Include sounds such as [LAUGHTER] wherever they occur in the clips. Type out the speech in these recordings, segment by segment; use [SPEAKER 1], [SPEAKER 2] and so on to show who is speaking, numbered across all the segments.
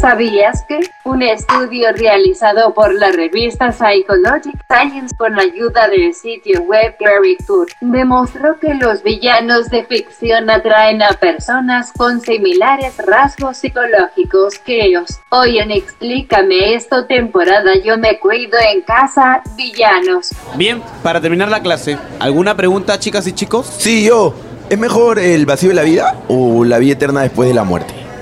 [SPEAKER 1] ¿Sabías que un estudio realizado por la revista Psychologic Science con la ayuda del sitio web Gary Tour demostró que los villanos de ficción atraen a personas con similares rasgos psicológicos que ellos? Hoy en Explícame esto temporada Yo me cuido en casa villanos.
[SPEAKER 2] Bien, para terminar la clase, ¿alguna pregunta chicas y chicos?
[SPEAKER 3] Sí, yo. ¿Es mejor el vacío de la vida o la vida eterna después de la muerte?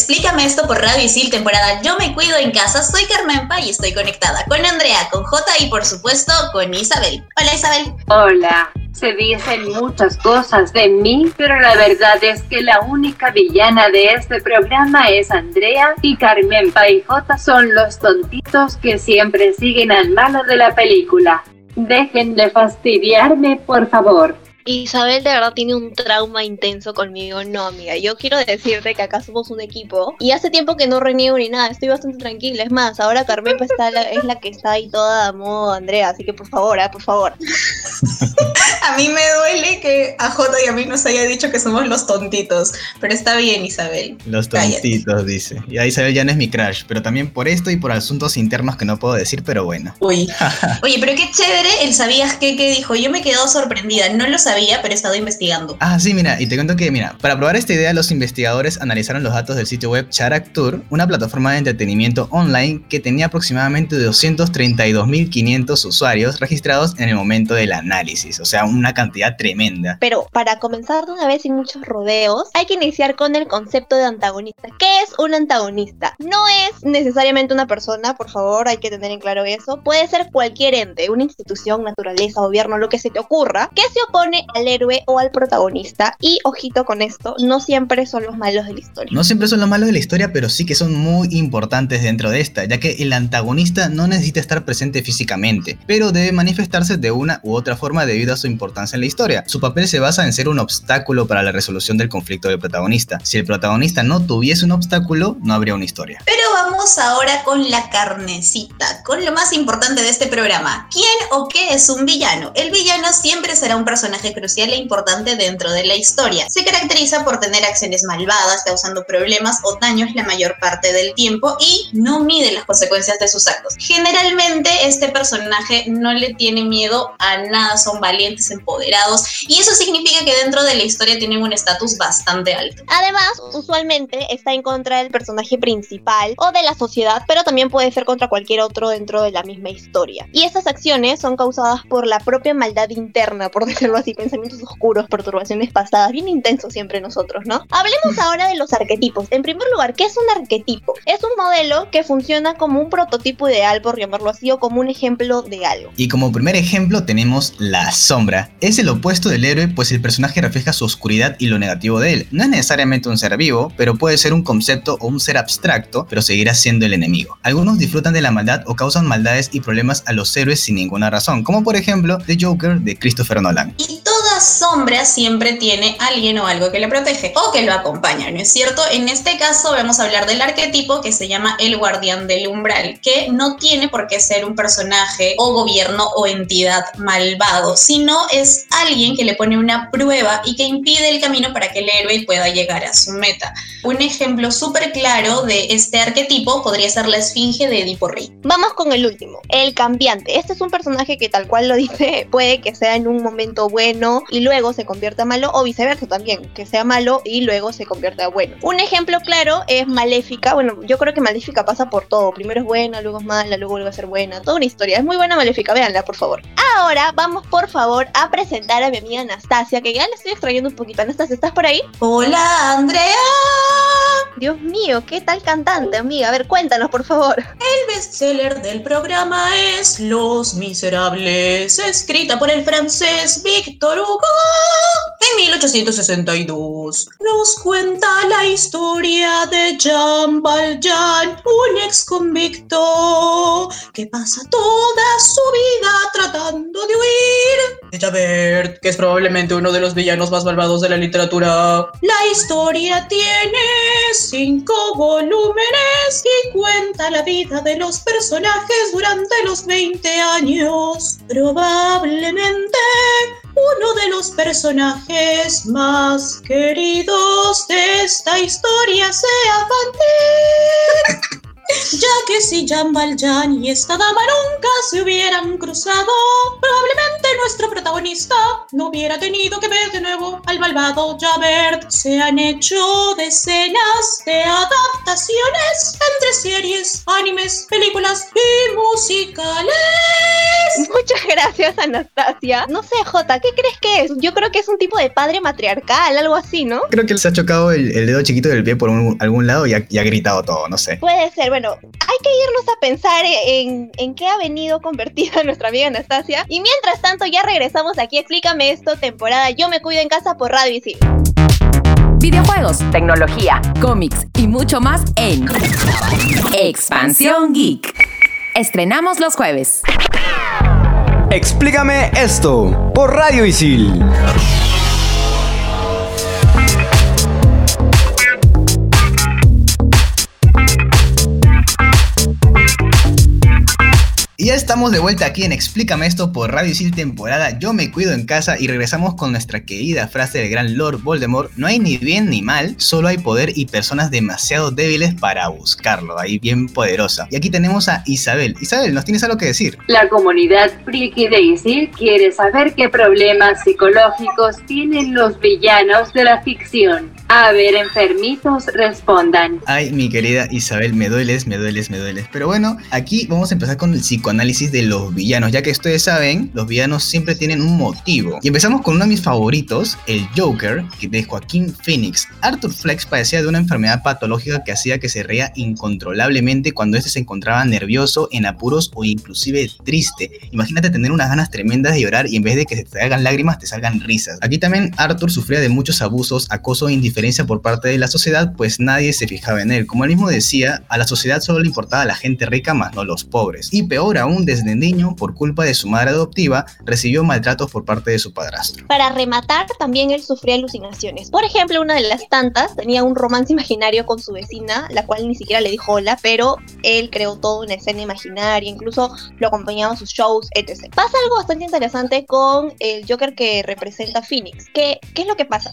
[SPEAKER 4] Explícame esto por Radio Isil, temporada Yo me cuido en casa. Soy Carmenpa y estoy conectada con Andrea, con J y por supuesto con Isabel. Hola Isabel.
[SPEAKER 1] Hola. Se dicen muchas cosas de mí, pero la verdad es que la única villana de este programa es Andrea y Carmen Paijota son los tontitos que siempre siguen al malo de la película. Dejen de fastidiarme, por favor.
[SPEAKER 5] Isabel de verdad tiene un trauma intenso conmigo. No, amiga, yo quiero decirte que acá somos un equipo y hace tiempo que no reniego ni nada, estoy bastante tranquila. Es más, ahora Carmen pues, está la- es la que está ahí toda a modo Andrea, así que por favor, ah, por favor. [LAUGHS]
[SPEAKER 4] A mí me duele que a J y a mí nos haya dicho que somos los tontitos, pero está bien Isabel.
[SPEAKER 6] Los
[SPEAKER 4] Cállate.
[SPEAKER 6] tontitos, dice. Y ahí Isabel ya no es mi crush, pero también por esto y por asuntos internos que no puedo decir, pero bueno.
[SPEAKER 4] Uy. [LAUGHS] Oye, pero qué chévere el sabías qué que dijo. Yo me he quedado sorprendida. No lo sabía, pero he estado investigando.
[SPEAKER 6] Ah, sí, mira, y te cuento que, mira, para probar esta idea, los investigadores analizaron los datos del sitio web Charak Tour, una plataforma de entretenimiento online que tenía aproximadamente 232.500 usuarios registrados en el momento del análisis, o sea, una cantidad tremenda.
[SPEAKER 5] Pero para comenzar de una vez sin muchos rodeos, hay que iniciar con el concepto de antagonista. ¿Qué es un antagonista? No es necesariamente una persona, por favor, hay que tener en claro eso. Puede ser cualquier ente, una institución, naturaleza, gobierno, lo que se te ocurra, que se opone al héroe o al protagonista. Y ojito con esto, no siempre son los malos de la historia.
[SPEAKER 6] No siempre son los malos de la historia, pero sí que son muy importantes dentro de esta, ya que el antagonista no necesita estar presente físicamente, pero debe manifestarse de una u otra forma debido a su importancia en la historia. Su papel se basa en ser un obstáculo para la resolución del conflicto del protagonista. Si el protagonista no tuviese un obstáculo, no habría una historia.
[SPEAKER 4] Pero vamos ahora con la carnecita, con lo más importante de este programa. ¿Quién o qué es un villano? El villano siempre será un personaje crucial e importante dentro de la historia. Se caracteriza por tener acciones malvadas, causando problemas o daños la mayor parte del tiempo y no mide las consecuencias de sus actos. Generalmente este personaje no le tiene miedo a nada, son valientes, empoderados y eso significa que dentro de la historia tienen un estatus bastante alto.
[SPEAKER 5] Además, usualmente está en contra del personaje principal o de la sociedad, pero también puede ser contra cualquier otro dentro de la misma historia. Y estas acciones son causadas por la propia maldad interna, por [LAUGHS] decirlo así, pensamientos oscuros, perturbaciones pasadas, bien intensos siempre nosotros, ¿no? Hablemos ahora de los arquetipos. En primer lugar, ¿qué es un arquetipo? Es un modelo que funciona como un prototipo ideal, por llamarlo así, o como un ejemplo de algo.
[SPEAKER 6] Y como primer ejemplo tenemos la sombra. Es el opuesto del héroe, pues el personaje refleja su oscuridad y lo negativo de él. No es necesariamente un ser vivo, pero puede ser un concepto o un ser abstracto, pero seguirá siendo el enemigo. Algunos disfrutan de la maldad o causan maldades y problemas a los héroes sin ninguna razón, como por ejemplo The Joker de Christopher Nolan.
[SPEAKER 4] Sombra siempre tiene alguien o algo que le protege o que lo acompaña, ¿no es cierto? En este caso vamos a hablar del arquetipo que se llama el guardián del umbral, que no tiene por qué ser un personaje o gobierno o entidad malvado, sino es alguien que le pone una prueba y que impide el camino para que el héroe pueda llegar a su meta. Un ejemplo súper claro de este arquetipo podría ser la esfinge de Edipo Rey.
[SPEAKER 5] Vamos con el último, el cambiante. Este es un personaje que tal cual lo dice, puede que sea en un momento bueno y luego se convierta malo o viceversa también, que sea malo y luego se convierta bueno. Un ejemplo claro es Maléfica. Bueno, yo creo que Maléfica pasa por todo. Primero es buena, luego es mala, luego vuelve a ser buena. Toda una historia. Es muy buena Maléfica, véanla por favor. Ahora vamos por favor a presentar a mi amiga Anastasia, que ya le estoy extrayendo un poquito. Anastasia, ¿estás por ahí?
[SPEAKER 4] Hola, Andrea.
[SPEAKER 5] Dios mío, ¿qué tal cantante, amiga? A ver, cuéntanos, por favor.
[SPEAKER 4] El bestseller del programa es Los Miserables, escrita por el francés Victor Hugo en 1862. Nos cuenta la historia de Jean Valjean, un ex convicto que pasa toda su vida tratando de huir de Javert, que es probablemente uno de los villanos más malvados de la literatura. La historia tiene cinco volúmenes y cuenta la vida de los personajes durante los 20 años. Probablemente uno de los personajes más queridos de esta historia sea Fantine. Que si Jean Valjean y esta dama nunca se hubieran cruzado, probablemente nuestro protagonista no hubiera tenido que ver de nuevo al malvado Javert. Se han hecho decenas de adaptaciones entre series, animes, películas y musicales.
[SPEAKER 5] Muchas gracias, Anastasia. No sé, Jota, ¿qué crees que es? Yo creo que es un tipo de padre matriarcal, algo así, ¿no?
[SPEAKER 6] Creo que se ha chocado el, el dedo chiquito del pie por un- algún lado y ha, y ha gritado todo, no sé.
[SPEAKER 5] Puede ser, bueno, hay que irnos a pensar en, en qué ha venido convertida [LAUGHS] nuestra amiga Anastasia. Y mientras tanto, ya regresamos aquí, explícame esto, temporada Yo me cuido en casa por Radio Isil.
[SPEAKER 7] Videojuegos, tecnología, cómics y mucho más en Expansión Geek. Estrenamos los jueves.
[SPEAKER 8] Explícame esto por Radio Isil.
[SPEAKER 6] Estamos de vuelta aquí en Explícame esto por Radio Isil temporada Yo me cuido en casa y regresamos con nuestra querida frase del gran Lord Voldemort No hay ni bien ni mal, solo hay poder y personas demasiado débiles para buscarlo, ahí bien poderosa. Y aquí tenemos a Isabel. Isabel, ¿nos tienes algo que decir?
[SPEAKER 1] La comunidad friki de Isil quiere saber qué problemas psicológicos tienen los villanos de la ficción. A ver, enfermitos, respondan.
[SPEAKER 6] Ay, mi querida Isabel, me dueles, me dueles, me dueles. Pero bueno, aquí vamos a empezar con el psicoanálisis de los villanos, ya que ustedes saben, los villanos siempre tienen un motivo. Y empezamos con uno de mis favoritos, el Joker, que de Joaquín Phoenix. Arthur Flex padecía de una enfermedad patológica que hacía que se reía incontrolablemente cuando éste se encontraba nervioso, en apuros o inclusive triste. Imagínate tener unas ganas tremendas de llorar y en vez de que te salgan lágrimas, te salgan risas. Aquí también Arthur sufría de muchos abusos, acoso e indiferencia por parte de la sociedad, pues nadie se fijaba en él. Como él mismo decía, a la sociedad solo le importaba la gente rica, más no los pobres. Y peor aún, desde niño, por culpa de su madre adoptiva, recibió maltratos por parte de su padrastro.
[SPEAKER 5] Para rematar, también él sufría alucinaciones. Por ejemplo, una de las tantas tenía un romance imaginario con su vecina, la cual ni siquiera le dijo hola, pero él creó toda una escena imaginaria, incluso lo acompañaba a sus shows, etc. Pasa algo bastante interesante con el Joker que representa Phoenix. ¿Qué, qué es lo que pasa?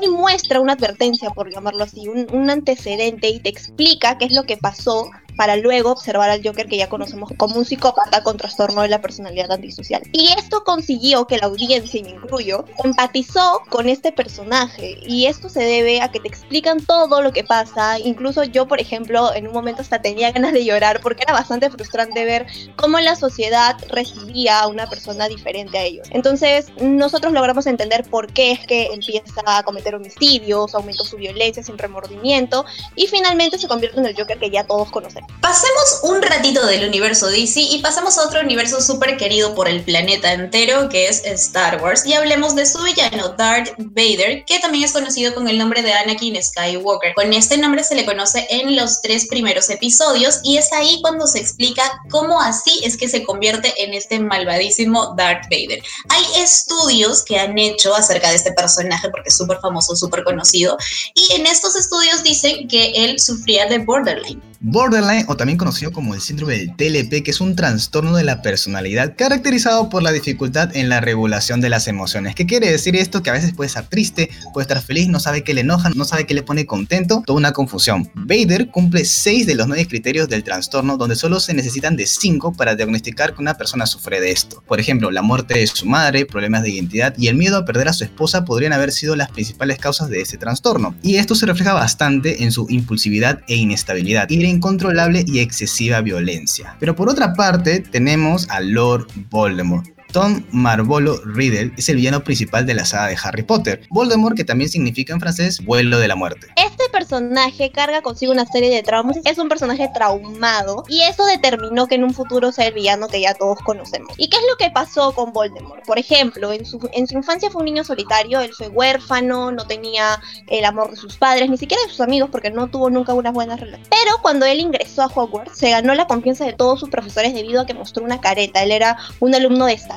[SPEAKER 5] Él muestra una advertencia, por llamarlo así, un antecedente y te explica qué es lo que pasó para luego observar al Joker que ya conocemos como un psicópata con trastorno de la personalidad antisocial. Y esto consiguió que la audiencia, y me incluyo, empatizó con este personaje. Y esto se debe a que te explican todo lo que pasa. Incluso yo, por ejemplo, en un momento hasta tenía ganas de llorar porque era bastante frustrante ver cómo la sociedad recibía a una persona diferente a ellos. Entonces, nosotros logramos entender por qué es que empieza a cometer homicidios, aumentó su violencia sin remordimiento y finalmente se convierte en el Joker que ya todos conocemos.
[SPEAKER 4] Pasemos un ratito del universo DC y pasamos a otro universo súper querido por el planeta entero que es Star Wars y hablemos de su villano Darth Vader que también es conocido con el nombre de Anakin Skywalker. Con este nombre se le conoce en los tres primeros episodios y es ahí cuando se explica cómo así es que se convierte en este malvadísimo Darth Vader. Hay estudios que han hecho acerca de este personaje porque es súper famoso, súper conocido y en estos estudios dicen que él sufría de borderline.
[SPEAKER 6] Borderline, o también conocido como el síndrome del TLP, que es un trastorno de la personalidad caracterizado por la dificultad en la regulación de las emociones. ¿Qué quiere decir esto? Que a veces puede estar triste, puede estar feliz, no sabe qué le enoja, no sabe qué le pone contento, toda una confusión. Vader cumple 6 de los 9 criterios del trastorno, donde solo se necesitan de 5 para diagnosticar que una persona sufre de esto. Por ejemplo, la muerte de su madre, problemas de identidad y el miedo a perder a su esposa podrían haber sido las principales causas de este trastorno. Y esto se refleja bastante en su impulsividad e inestabilidad, ira incontrolable y excesiva violencia. Pero por otra parte, tenemos a Lord Voldemort Tom Marvolo Riddle es el villano principal de la saga de Harry Potter. Voldemort, que también significa en francés vuelo de la muerte.
[SPEAKER 5] Este personaje carga consigo una serie de traumas. Es un personaje traumado y eso determinó que en un futuro sea el villano que ya todos conocemos. ¿Y qué es lo que pasó con Voldemort? Por ejemplo, en su, infancia fue un niño solitario, él fue huérfano, no tenía el amor de sus padres, ni siquiera de sus amigos, porque no tuvo nunca unas buenas relaciones. Pero cuando él ingresó a Hogwarts, se ganó la confianza de todos sus profesores debido a que mostró una careta. Él era un alumno destacado,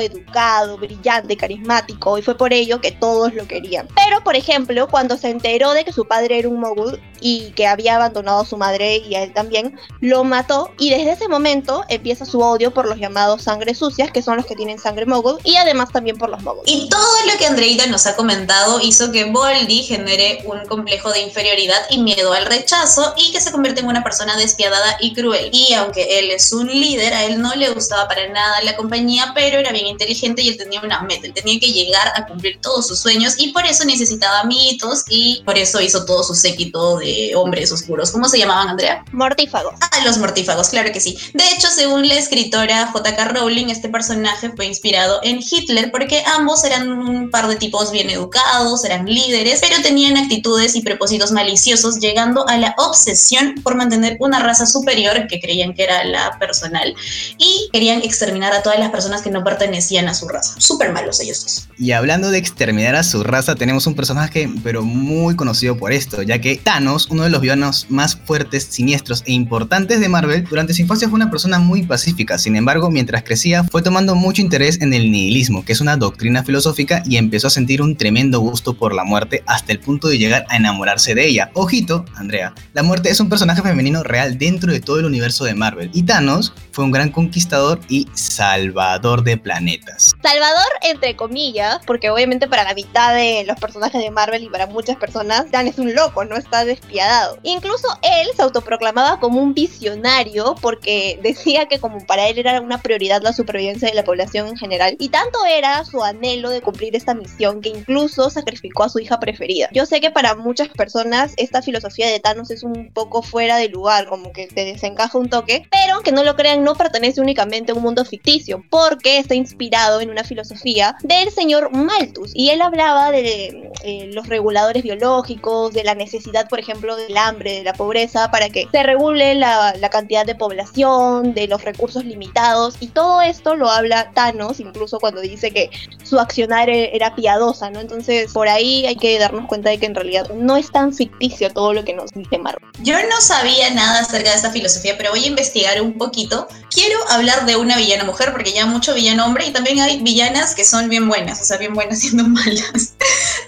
[SPEAKER 5] educado, brillante, carismático, y fue por ello que todos lo querían. Pero, por ejemplo, cuando se enteró de que su padre era un mogul y que había abandonado a su madre y a él también, lo mató y desde ese momento empieza su odio por los llamados sangre sucias, que son los que tienen sangre mogul, y además también por los moguls.
[SPEAKER 4] Y todo lo que Andreita nos ha comentado hizo que Voldy genere un complejo de inferioridad y miedo al rechazo y que se convierte en una persona despiadada y cruel. Y aunque él es un líder, a él no le gustaba para nada la compañía, pero era bien inteligente y él tenía una meta, él tenía que llegar a cumplir todos sus sueños y por eso necesitaba mitos y por eso hizo todo su séquito de hombres oscuros. ¿Cómo se llamaban, Andrea?
[SPEAKER 5] Mortífagos.
[SPEAKER 4] Ah, los mortífagos, claro que sí. De hecho, según la escritora J.K. Rowling, este personaje fue inspirado en Hitler porque ambos eran un par de tipos bien educados, eran líderes, pero tenían actitudes y propósitos maliciosos, llegando a la obsesión por mantener una raza superior que creían que era la personal y querían exterminar a todas las personas que no pertenecían a su raza. Súper malos ellos dos.
[SPEAKER 6] Y hablando de exterminar a su raza, tenemos un personaje pero muy conocido por esto, ya que Thanos, uno de los villanos más fuertes, siniestros e importantes de Marvel, durante su infancia fue una persona muy pacífica, sin embargo, mientras crecía fue tomando mucho interés en el nihilismo, que es una doctrina filosófica, y empezó a sentir un tremendo gusto por la muerte hasta el punto de llegar a enamorarse de ella. Ojito, Andrea, la muerte es un personaje femenino real dentro de todo el universo de Marvel, y Thanos fue un gran conquistador y salvador de planetas.
[SPEAKER 5] Salvador, entre comillas, porque obviamente para la mitad de los personajes de Marvel y para muchas personas, Dan es un loco, no está despiadado. Incluso él se autoproclamaba como un visionario porque decía que como para él era una prioridad la supervivencia de la población en general. Y tanto era su anhelo de cumplir esta misión que incluso sacrificó a su hija preferida. Yo sé que para muchas personas esta filosofía de Thanos es un poco fuera de lugar, como que te desencaja un toque, pero aunque no lo crean, no pertenece únicamente a un mundo ficticio, está inspirado en una filosofía del señor Malthus. Y él hablaba de eh, los reguladores biológicos, de la necesidad, por ejemplo, del hambre, de la pobreza, para que se regule la, la cantidad de población, de los recursos limitados, y todo esto lo habla Thanos, incluso cuando dice que su accionar e- era piadosa, ¿no? Entonces, por ahí hay que darnos cuenta de que en realidad no es tan ficticio todo lo que nos dice Marvel.
[SPEAKER 4] Yo no sabía nada acerca de esta filosofía, pero voy a investigar un poquito. Quiero hablar de una villana mujer, porque ya mucho villano hombre, y también hay villanas que son bien buenas, o sea, bien buenas [LAUGHS] siendo malas.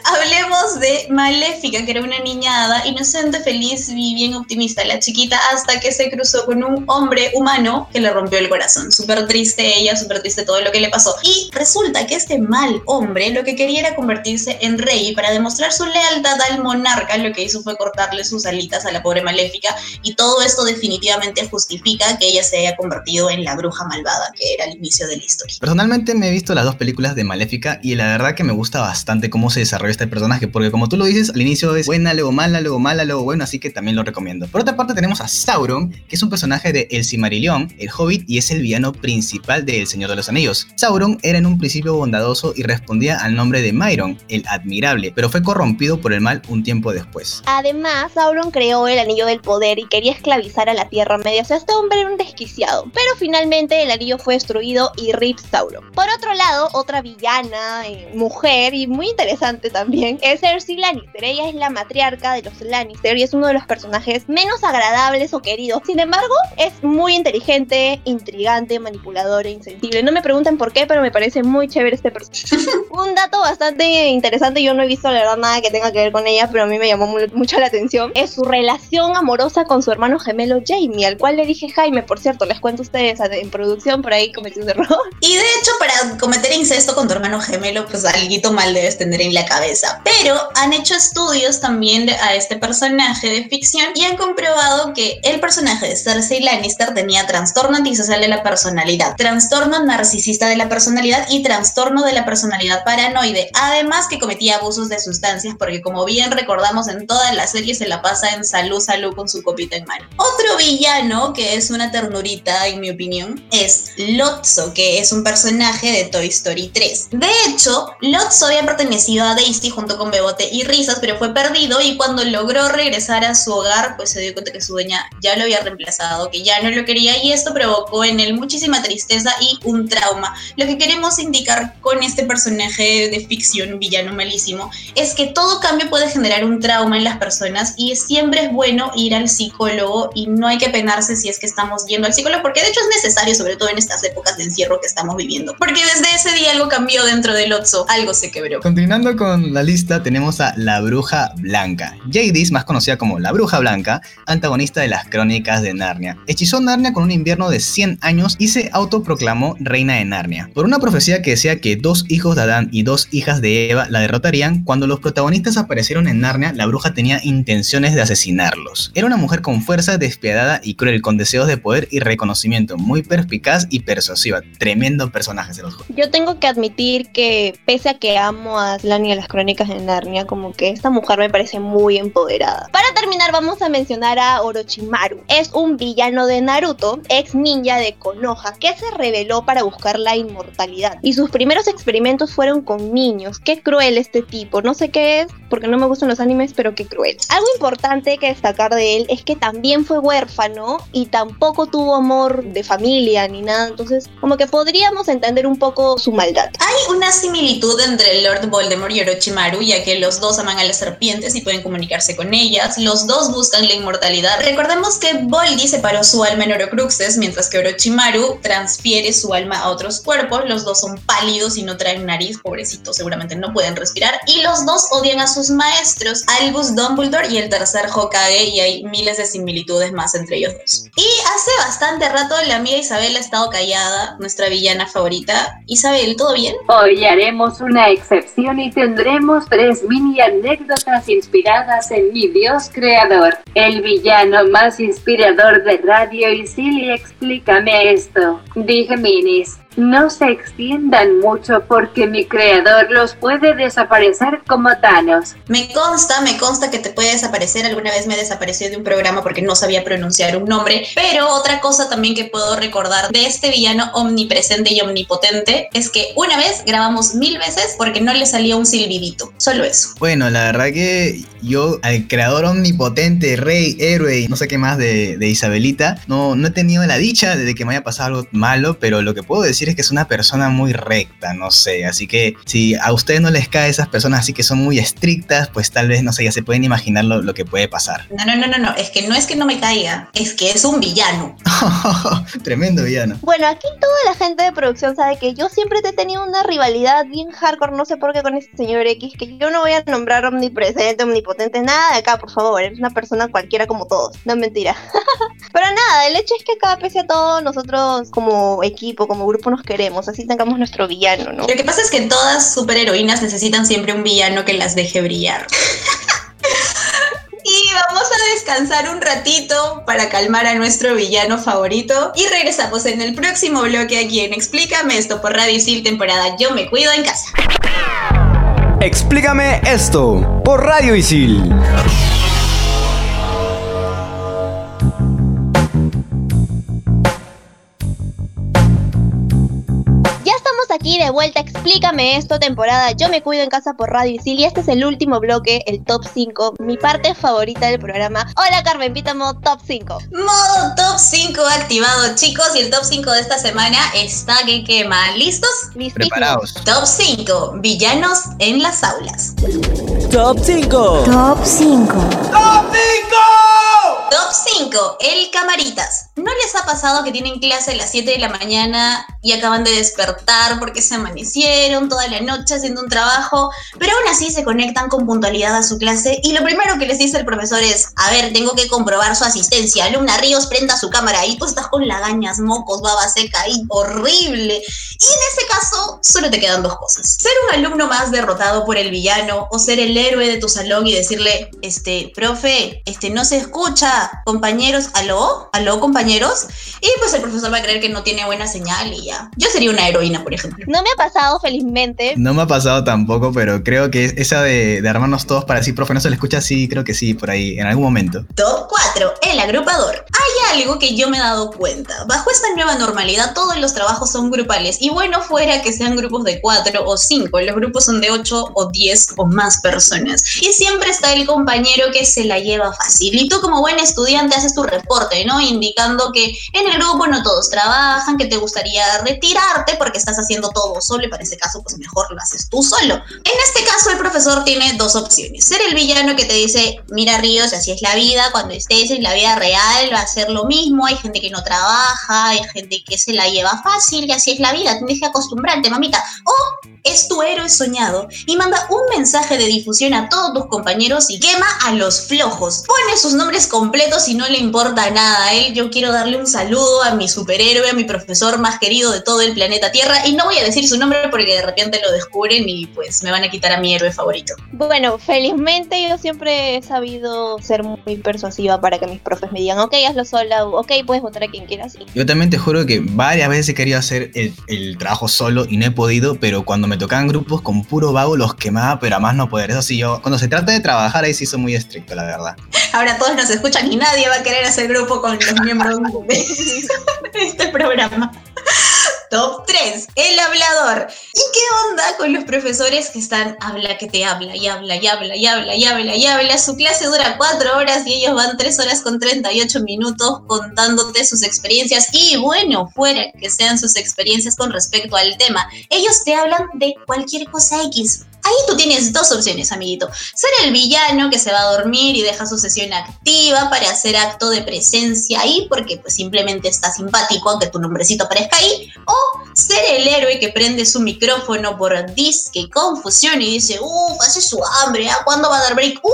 [SPEAKER 4] Hablemos de Maléfica, que era una niña hada, inocente, feliz y bien optimista, la chiquita, hasta que se cruzó con un hombre humano que le rompió el corazón. Súper triste ella, súper triste todo lo que le pasó. Y resulta que este mal hombre lo que quería era convertirse en rey y para demostrar su lealtad al monarca, lo que hizo fue cortarle sus alitas a la pobre Maléfica y todo esto definitivamente justifica que ella se haya convertido en la bruja malvada, que era el inicio de la historia.
[SPEAKER 6] Personalmente me he visto las dos películas de Maléfica y la verdad que me gusta bastante cómo se desarrolla este personaje, porque como tú lo dices, al inicio es buena, luego mala, luego mala, luego bueno, así que también lo recomiendo. Por otra parte tenemos a Sauron, que es un personaje de El Silmarillion, el Hobbit, y es el villano principal de El Señor de los Anillos. Sauron era en un principio bondadoso y respondía al nombre de Myron, el Admirable, pero fue corrompido por el mal un tiempo después.
[SPEAKER 5] Además, Sauron creó el Anillo del Poder y quería esclavizar a la Tierra Media. O sea, este hombre era un desquiciado. Pero finalmente el anillo fue destruido y RIP Sauron. Por otro lado, otra villana, eh, mujer y muy interesante también, es Cersei Lannister. Ella es la matriarca de los Lannister y es uno de los personajes menos agradables o queridos. Sin embargo, es muy inteligente, intrigante, manipulador e insensible. No me pregunten por qué, pero me parece muy chévere este personaje. [LAUGHS] un dato bastante interesante, yo no he visto la verdad nada que tenga que ver con ella, pero a mí me llamó mu- mucho la atención, es su relación amorosa con su hermano gemelo Jamie, al cual le dije Jaime, por cierto, les cuento a ustedes en producción, por ahí cometí un error. [LAUGHS]
[SPEAKER 4] Y de hecho, para cometer incesto con tu hermano gemelo, pues algo mal debes tener en la cabeza. Pero han hecho estudios también a este personaje de ficción y han comprobado que el personaje de Cersei Lannister tenía trastorno antisocial de la personalidad, trastorno narcisista de la personalidad y trastorno de la personalidad paranoide. Además que cometía abusos de sustancias porque como bien recordamos en toda la serie se la pasa en salud, salud con su copita en mano. Otro villano que es una ternurita en mi opinión es Lotso, que es un personaje de Toy Story 3. De hecho, Lotso había pertenecido a Daisy junto con Bebote y Risas, pero fue perdido y cuando logró regresar a su hogar, pues se dio cuenta que su dueña ya lo había reemplazado, que ya no lo quería y esto provocó en él muchísima tristeza y un trauma. Lo que queremos indicar con este personaje de ficción, villano malísimo, es que todo cambio puede generar un trauma en las personas y siempre es bueno ir al psicólogo y no hay que penarse si es que estamos yendo al psicólogo, porque de hecho es necesario, sobre todo en estas épocas de encierro que estamos viviendo. Porque desde ese día algo cambió dentro del Otso, algo se quebró.
[SPEAKER 6] Continuando con la lista, tenemos a la Bruja Blanca. Jadis, más conocida como la Bruja Blanca, antagonista de las crónicas de Narnia. Hechizó Narnia con un invierno de 100 años y se autoproclamó reina de Narnia. Por una profecía que decía que dos hijos de Adán y dos hijas de Eva la derrotarían, cuando los protagonistas aparecieron en Narnia, la bruja tenía intenciones de asesinarlos. Era una mujer con fuerza, despiadada y cruel, con deseos de poder y reconocimiento, muy perspicaz y persuasiva. Tremendo personaje, se los juro.
[SPEAKER 5] Yo tengo que admitir que, pese a que amo a Aslan y a las crónicas de Narnia, como que esta mujer me parece muy empoderada. Para terminar, vamos a mencionar a Orochimaru. Es un villano de Naruto, ex ninja de Konoha, que se reveló para buscar la inmortalidad. Y sus primeros experimentos fueron con niños. Qué cruel este tipo. No sé qué es, porque no me gustan los animes, pero qué cruel. Algo importante que destacar de él es que también fue huérfano y tampoco tuvo amor de familia ni nada. Entonces, como que podríamos entender un poco su maldad.
[SPEAKER 4] Hay una similitud entre Lord Voldemort y Orochimaru, ya que los dos aman a las serpientes y pueden comunicarse con ellas. Los dos buscan la inmortalidad. Recordemos que Voldy separó su alma en Horocruxes, mientras que Orochimaru transfiere su alma a otros cuerpos. Los dos son pálidos y no traen nariz, pobrecitos, seguramente no pueden respirar. Y los dos odian a sus maestros, Albus Dumbledore y el tercer Hokage, y hay miles de similitudes más entre ellos dos. Y hace bastante rato la amiga Isabel ha estado callada, nuestra villana favorita. Isabel, ¿todo bien?
[SPEAKER 1] Hoy haremos una excepción y tendremos tres mini anécdotas inspiradas en mi Dios creador, el villano más inspirador de Radio Isil explícame esto. Dije minis. No se extiendan mucho porque mi creador los puede desaparecer como Thanos.
[SPEAKER 4] Me consta, me consta que te puede desaparecer. Alguna vez me desapareció de un programa porque no sabía pronunciar un nombre. Pero otra cosa también que puedo recordar de este villano omnipresente y omnipotente es que una vez grabamos mil veces porque no le salía un silbidito. Solo eso.
[SPEAKER 6] Bueno, la verdad que yo, al creador omnipotente, rey, héroe y no sé qué más de, de Isabelita, no, no he tenido la dicha de que me haya pasado algo malo, pero lo que puedo decir es que es una persona muy recta, no sé. Así que si a ustedes no les cae esas personas así que son muy estrictas, pues tal vez, no sé, ya se pueden imaginar lo, lo que puede pasar.
[SPEAKER 4] No, no, no, no, no. Es que no es que no me caiga, es que es un villano. [LAUGHS]
[SPEAKER 6] Tremendo villano.
[SPEAKER 5] Bueno, aquí toda la gente de producción sabe que yo siempre te he tenido una rivalidad bien hardcore, no sé por qué con este señor X, que yo no voy a nombrar omnipresente, omnipotente, nada de acá, por favor. Es una persona cualquiera como todos, no es mentira. [LAUGHS] Pero nada, el hecho es que acá, pese a todo, nosotros como equipo, como grupo, nos queremos, así tengamos nuestro villano, ¿no?
[SPEAKER 4] Lo que pasa es que todas superheroínas necesitan siempre un villano que las deje brillar. [LAUGHS] Y vamos a descansar un ratito para calmar a nuestro villano favorito. Y regresamos en el próximo bloque aquí en Explícame esto por Radio Isil, temporada Yo me cuido en casa.
[SPEAKER 8] Explícame esto por Radio Isil.
[SPEAKER 5] Aquí de vuelta, explícame esto, temporada Yo me cuido en casa por Radio Isil y este es el último bloque, el top 5, mi parte favorita del programa. Hola Carmen Pítamo, top 5.
[SPEAKER 4] Modo top 5 activado, chicos, y el top 5 de esta semana está que quema. ¿Listos?
[SPEAKER 5] Listísimo.
[SPEAKER 6] Preparados.
[SPEAKER 4] Top 5, villanos en las aulas.
[SPEAKER 9] Top 5.
[SPEAKER 10] Top 5.
[SPEAKER 4] Top 5, el camaritas. ¿No les ha pasado que tienen clase a las 7 de la mañana y acaban de despertar porque se amanecieron toda la noche haciendo un trabajo, pero aún así se conectan con puntualidad a su clase y lo primero que les dice el profesor es, a ver, tengo que comprobar su asistencia. Alumna Ríos, prenda su cámara y tú estás con lagañas, mocos, baba seca y horrible. Y en este caso, solo te quedan dos cosas. Ser un alumno más derrotado por el villano o ser el héroe de tu salón y decirle, este, profe, este, no se escucha, compañeros, aló, aló, compañeros. Y pues el profesor va a creer que no tiene buena señal y ya. Yo sería una heroína, por ejemplo.
[SPEAKER 5] No me ha pasado, felizmente.
[SPEAKER 6] No me ha pasado tampoco, pero creo que esa de, de armarnos todos para decir, profe, no se le escucha, sí, creo que sí, por ahí, en algún momento.
[SPEAKER 4] Top 4. El agrupador. Hay algo que yo me he dado cuenta. Bajo esta nueva normalidad, todos los trabajos son grupales. Y bueno, fuera que sean grupos de 4 o 5. Los grupos son de 8 o 10 o más personas. Y siempre está el compañero que se la lleva fácil. Y tú como buen estudiante haces tu reporte, ¿no? Indicando que en el grupo no todos trabajan, que te gustaría retirarte porque estás haciendo todo solo y para ese caso pues mejor lo haces tú solo. En este caso el profesor tiene dos opciones. Ser el villano que te dice, mira Ríos, así es la vida, cuando estés en la vida real va a ser lo mismo, hay gente que no trabaja, hay gente que se la lleva fácil y así es la vida, tienes que acostumbrarte, mamita. Es tu héroe soñado y manda un mensaje de difusión a todos tus compañeros y quema a los flojos. Pone sus nombres completos y no le importa nada a él. Yo quiero darle un saludo a mi superhéroe, a mi profesor más querido de todo el planeta Tierra y no voy a decir su nombre porque de repente lo descubren y pues me van a quitar a mi héroe favorito.
[SPEAKER 5] Bueno, felizmente yo siempre he sabido ser muy persuasiva para que mis profes me digan, ok, hazlo sola, ok, puedes votar a quien quieras.
[SPEAKER 6] Yo también te juro que varias veces he querido hacer el, el trabajo solo y no he podido, pero cuando me tocaban grupos con puro vago los quemaba, pero a más no poder. Eso sí, yo, cuando se trata de trabajar, ahí sí soy muy estricto, la verdad.
[SPEAKER 4] Ahora todos nos escuchan y nadie va a querer hacer grupo con los miembros de [LAUGHS] este programa. Top 3, el hablador. ¿Y qué onda con los profesores que están habla que te habla y habla y habla y habla y habla y habla? Su clase dura 4 horas y ellos van 3 horas con 38 minutos contándote sus experiencias y bueno, fuera que sean sus experiencias con respecto al tema. Ellos te hablan de cualquier cosa X. Ahí tú tienes dos opciones, amiguito. Ser el villano que se va a dormir y deja su sesión activa para hacer acto de presencia ahí porque pues simplemente está simpático aunque tu nombrecito aparezca ahí. O ser el héroe que prende su micrófono por disque confusión y dice, uff, hace su hambre, ¿ah? ¿cuándo va a dar break? Uy,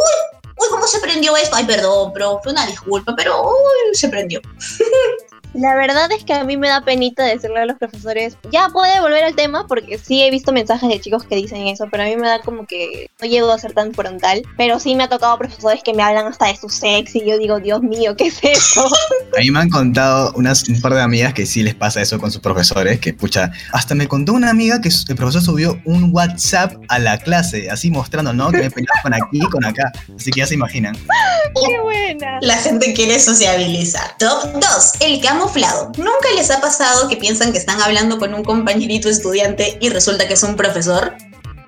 [SPEAKER 4] uy, ¿cómo se prendió esto? Ay, perdón, profe, una disculpa, pero uy, se prendió. [LAUGHS]
[SPEAKER 5] La verdad es que a mí me da penita decirle a los profesores, ya puede volver al tema, porque sí he visto mensajes de chicos que dicen eso, pero a mí me da como que no llego a ser tan frontal. Pero sí me ha tocado profesores que me hablan hasta de su sex y yo digo, Dios mío, ¿qué es eso? [LAUGHS]
[SPEAKER 6] A mí me han contado unas, un par de amigas que sí les pasa eso con sus profesores, que pucha, hasta me contó una amiga que el profesor subió un WhatsApp a la clase, así mostrando, ¿no? Que me peleaba con aquí y con acá. Así que ya se imaginan. [LAUGHS]
[SPEAKER 5] ¡Qué buena!
[SPEAKER 4] La gente quiere sociabilizar. Top 2. El camuflado. ¿Nunca les ha pasado que piensan que están hablando con un compañerito estudiante y resulta que es un profesor?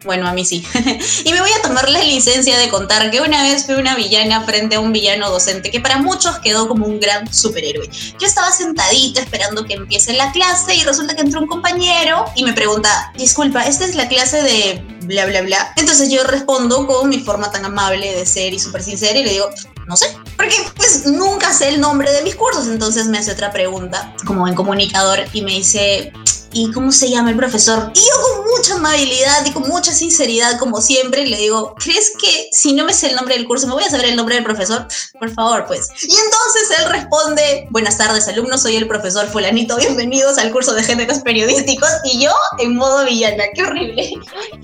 [SPEAKER 4] Bueno, a mí sí. [LAUGHS] y me voy a tomar la licencia de contar que una vez fui una villana frente a un villano docente que para muchos quedó como un gran superhéroe. Yo estaba sentadita esperando que empiece la clase y resulta que entró un compañero y me pregunta, disculpa, esta es la clase de bla, bla, bla. Entonces yo respondo con mi forma tan amable de ser y súper sincera y le digo, no sé. Porque pues nunca sé el nombre de mis cursos. Entonces me hace otra pregunta como en comunicador y me dice, ¿y cómo se llama el profesor? Y yo con mucha amabilidad y con mucha sinceridad, como siempre, le digo, ¿crees que si no me sé el nombre del curso, me voy a saber el nombre del profesor? Por favor, pues. Y entonces él responde, buenas tardes, alumnos, soy el profesor fulanito, bienvenidos al curso de géneros periodísticos. Y yo en modo villana, qué horrible.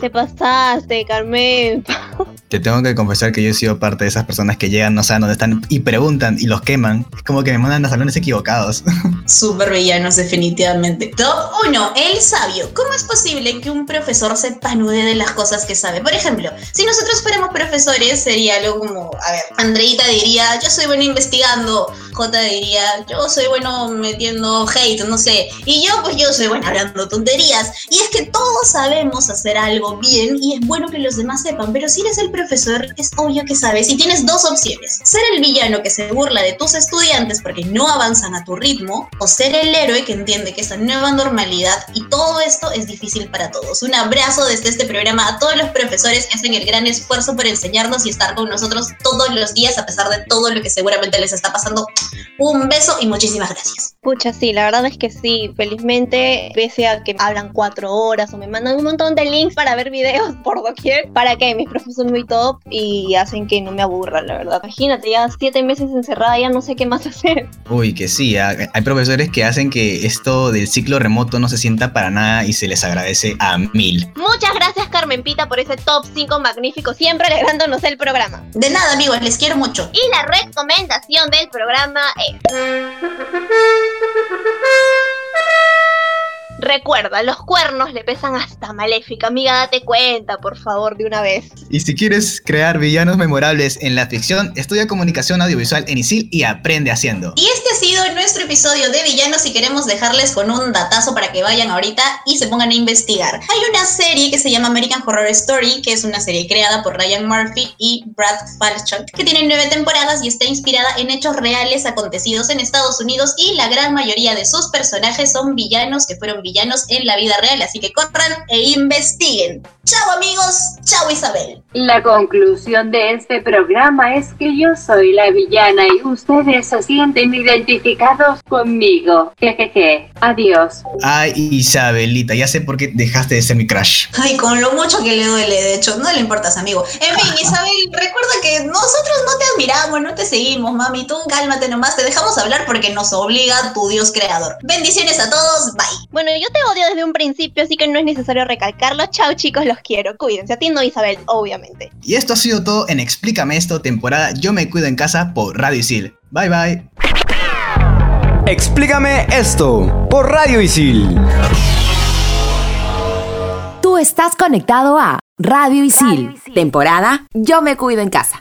[SPEAKER 5] Te pasaste, Carmen.
[SPEAKER 6] Te tengo que confesar que yo he sido parte de esas personas que llegan, no saben dónde están y preguntan y los queman. Es como que me mandan a salones equivocados. [LAUGHS]
[SPEAKER 4] Súper villanos, definitivamente. Top 1. El sabio. ¿Cómo es posible que un profesor se panude de las cosas que sabe? Por ejemplo, si nosotros fuéramos profesores, sería algo como, a ver, Andreita diría, yo soy bueno investigando. J diría, yo soy bueno metiendo hate, no sé. Y yo, pues yo soy bueno hablando tonterías. Y es que todos sabemos hacer algo bien y es bueno que los demás sepan, pero si eres el profesor, es obvio que sabes. Y tienes dos opciones. Ser el villano que se burla de tus estudiantes porque no avanzan a tu ritmo, o ser el héroe que entiende que esta nueva normalidad y todo esto es difícil para todos. Un abrazo desde este programa a todos los profesores que hacen el gran esfuerzo por enseñarnos y estar con nosotros todos los días a pesar de todo lo que seguramente les está pasando Un beso y muchísimas gracias.
[SPEAKER 5] Pucha, sí, la verdad es que sí. Felizmente, pese a que hablan cuatro horas o me mandan un montón de links para ver videos [LAUGHS] por doquier, para que mis profes son muy top y hacen que no me aburra, la verdad. Imagínate, ya siete meses encerrada, ya no sé qué más [LAUGHS] hacer.
[SPEAKER 6] Uy, que sí, hay profesores que hacen que esto del ciclo remoto no se sienta para nada y se les agradece a mil.
[SPEAKER 5] Muchas gracias, Carmen Pita, por ese top 5 magnífico, siempre alegrándonos el programa.
[SPEAKER 4] De nada, amigos, les quiero mucho.
[SPEAKER 5] Y la recomendación del programa es... Recuerda, los cuernos le pesan hasta maléfica. Amiga, date cuenta, por favor, de una vez.
[SPEAKER 6] Y si quieres crear villanos memorables en la ficción, estudia comunicación audiovisual en ISIL y aprende haciendo.
[SPEAKER 4] Y este ha sido nuestro episodio de villanos y queremos dejarles con un datazo para que vayan ahorita y se pongan a investigar. Hay una serie que se llama American Horror Story, que es una serie creada por Ryan Murphy y Brad Falchuk, que tiene nueve temporadas y está inspirada en hechos reales acontecidos en Estados Unidos y la gran mayoría de sus personajes son villanos que fueron villanos en la vida real, así que corran e investiguen. Chao amigos, chao Isabel.
[SPEAKER 1] La conclusión de este programa es que yo soy la villana y ustedes se sienten identificados conmigo. Jejeje. Adiós.
[SPEAKER 6] Ay, Isabelita, ya sé por qué dejaste de ser mi crush.
[SPEAKER 4] Ay, con lo mucho que le duele, de hecho, no le importas, amigo. En fin, [LAUGHS] Isabel, recuerda que nosotros no te admiramos, no te seguimos, mami. Tú cálmate nomás, te dejamos hablar porque nos obliga tu Dios creador. Bendiciones a todos, bye.
[SPEAKER 5] Bueno, yo te odio desde un principio, así que no es necesario recalcarlo. Chao, chicos, los quiero. Cuídense. A ti no, Isabel, obviamente.
[SPEAKER 6] Y esto ha sido todo en Explícame esto, temporada Yo me cuido en casa por Radio Isil. Bye bye.
[SPEAKER 8] Explícame esto por Radio Isil.
[SPEAKER 7] Tú estás conectado a Radio Isil, temporada Yo me cuido en casa.